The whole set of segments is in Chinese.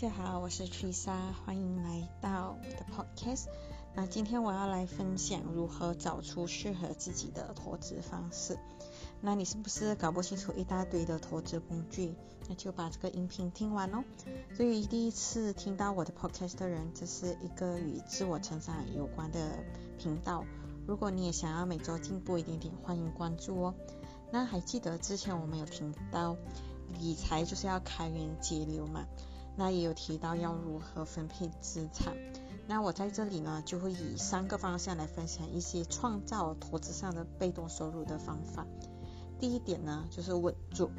大家好，我是 Trisa，欢迎来到我的 Podcast。那今天我要来分享如何找出适合自己的投资方式。那你是不是搞不清楚一大堆的投资工具？那就把这个音频听完哦。对于第一次听到我的 Podcast 的人，这是一个与自我成长有关的频道。如果你也想要每周进步一点点，欢迎关注哦。那还记得之前我们有听到理财就是要开源节流嘛？那也有提到要如何分配资产。那我在这里呢，就会以三个方向来分享一些创造投资上的被动收入的方法。第一点呢，就是稳住。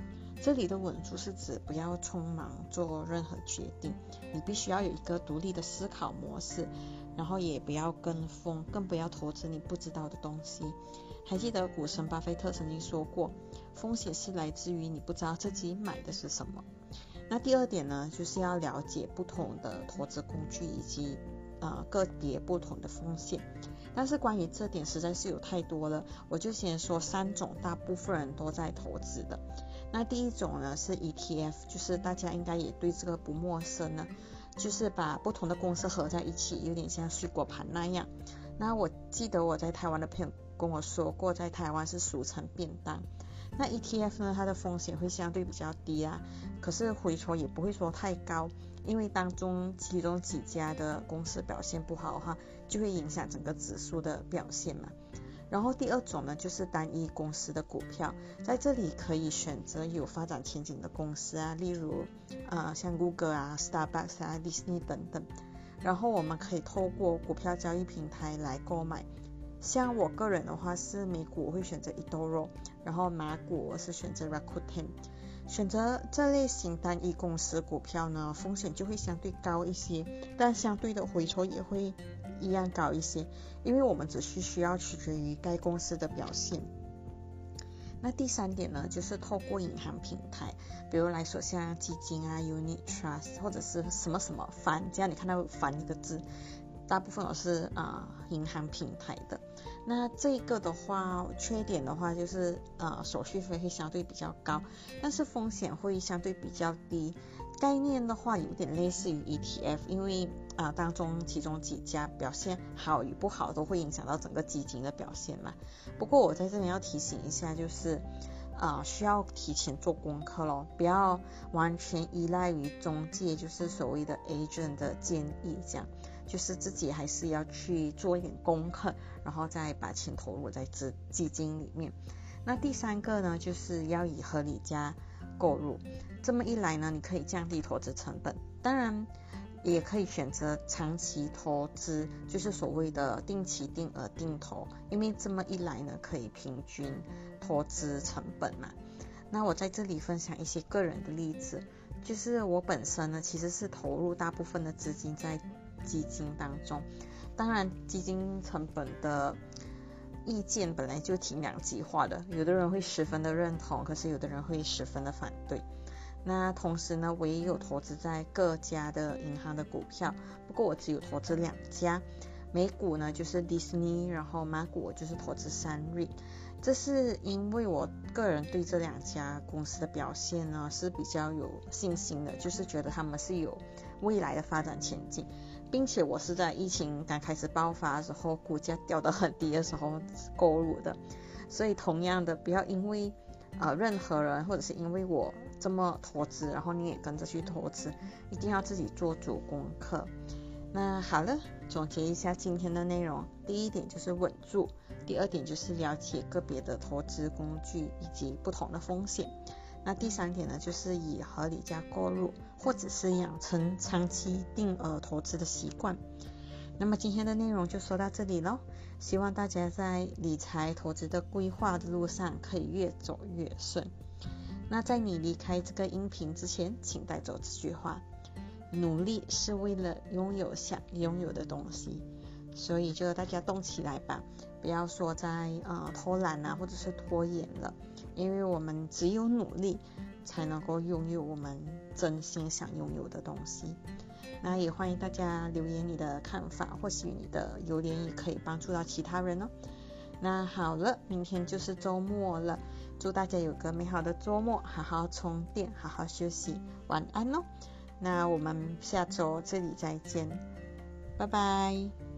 这里的稳住是指不要匆忙做任何决定，你必须要有一个独立的思考模式，然后也不要跟风，更不要投资你不知道的东西。还记得股神巴菲特曾经说过，风险是来自于你不知道自己买的是什么。那第二点呢，就是要了解不同的投资工具以及呃个别不同的风险。但是关于这点实在是有太多了，我就先说三种大部分人都在投资的。那第一种呢是 ETF，就是大家应该也对这个不陌生了，就是把不同的公司合在一起，有点像水果盘那样。那我记得我在台湾的朋友跟我说过，在台湾是俗称便当。那 ETF 呢，它的风险会相对比较低啊，可是回酬也不会说太高，因为当中其中几家的公司表现不好哈，就会影响整个指数的表现嘛。然后第二种呢，就是单一公司的股票，在这里可以选择有发展前景的公司啊，例如啊像 Google 啊、Starbucks 啊、Disney 等等，然后我们可以透过股票交易平台来购买。像我个人的话是美股我会选择 eToro，然后马股我是选择 Rakuten。选择这类型单一公司股票呢，风险就会相对高一些，但相对的回酬也会一样高一些，因为我们只需需要取决于该公司的表现。那第三点呢，就是透过银行平台，比如来说像基金啊、Unit Trust 或者是什么什么 Fund，这样你看到 Fund 这个字。大部分都是啊银行平台的，那这个的话缺点的话就是呃手续费会相对比较高，但是风险会相对比较低。概念的话有点类似于 ETF，因为啊当中其中几家表现好与不好都会影响到整个基金的表现嘛。不过我在这里要提醒一下，就是啊需要提前做功课咯，不要完全依赖于中介，就是所谓的 agent 的建议这样。就是自己还是要去做一点功课，然后再把钱投入在资基金里面。那第三个呢，就是要以合理价购入。这么一来呢，你可以降低投资成本。当然，也可以选择长期投资，就是所谓的定期定额定投。因为这么一来呢，可以平均投资成本嘛。那我在这里分享一些个人的例子，就是我本身呢，其实是投入大部分的资金在。基金当中，当然基金成本的意见本来就挺两极化的，有的人会十分的认同，可是有的人会十分的反对。那同时呢，我也有投资在各家的银行的股票，不过我只有投资两家，美股呢就是 Disney，然后马股就是投资三瑞。这是因为我个人对这两家公司的表现呢是比较有信心的，就是觉得他们是有未来的发展前景。并且我是在疫情刚开始爆发的时候，股价掉得很低的时候购入的，所以同样的，不要因为呃任何人或者是因为我这么投资，然后你也跟着去投资，一定要自己做足功课。那好了，总结一下今天的内容，第一点就是稳住，第二点就是了解个别的投资工具以及不同的风险。那第三点呢，就是以合理价购入，或者是养成长期定额投资的习惯。那么今天的内容就说到这里喽，希望大家在理财投资的规划的路上可以越走越顺。那在你离开这个音频之前，请带走这句话：努力是为了拥有想拥有的东西。所以就大家动起来吧，不要说在呃偷懒啊，或者是拖延了，因为我们只有努力才能够拥有我们真心想拥有的东西。那也欢迎大家留言你的看法，或许你的留言也可以帮助到其他人哦。那好了，明天就是周末了，祝大家有个美好的周末，好好充电，好好休息，晚安哦。那我们下周这里再见，拜拜。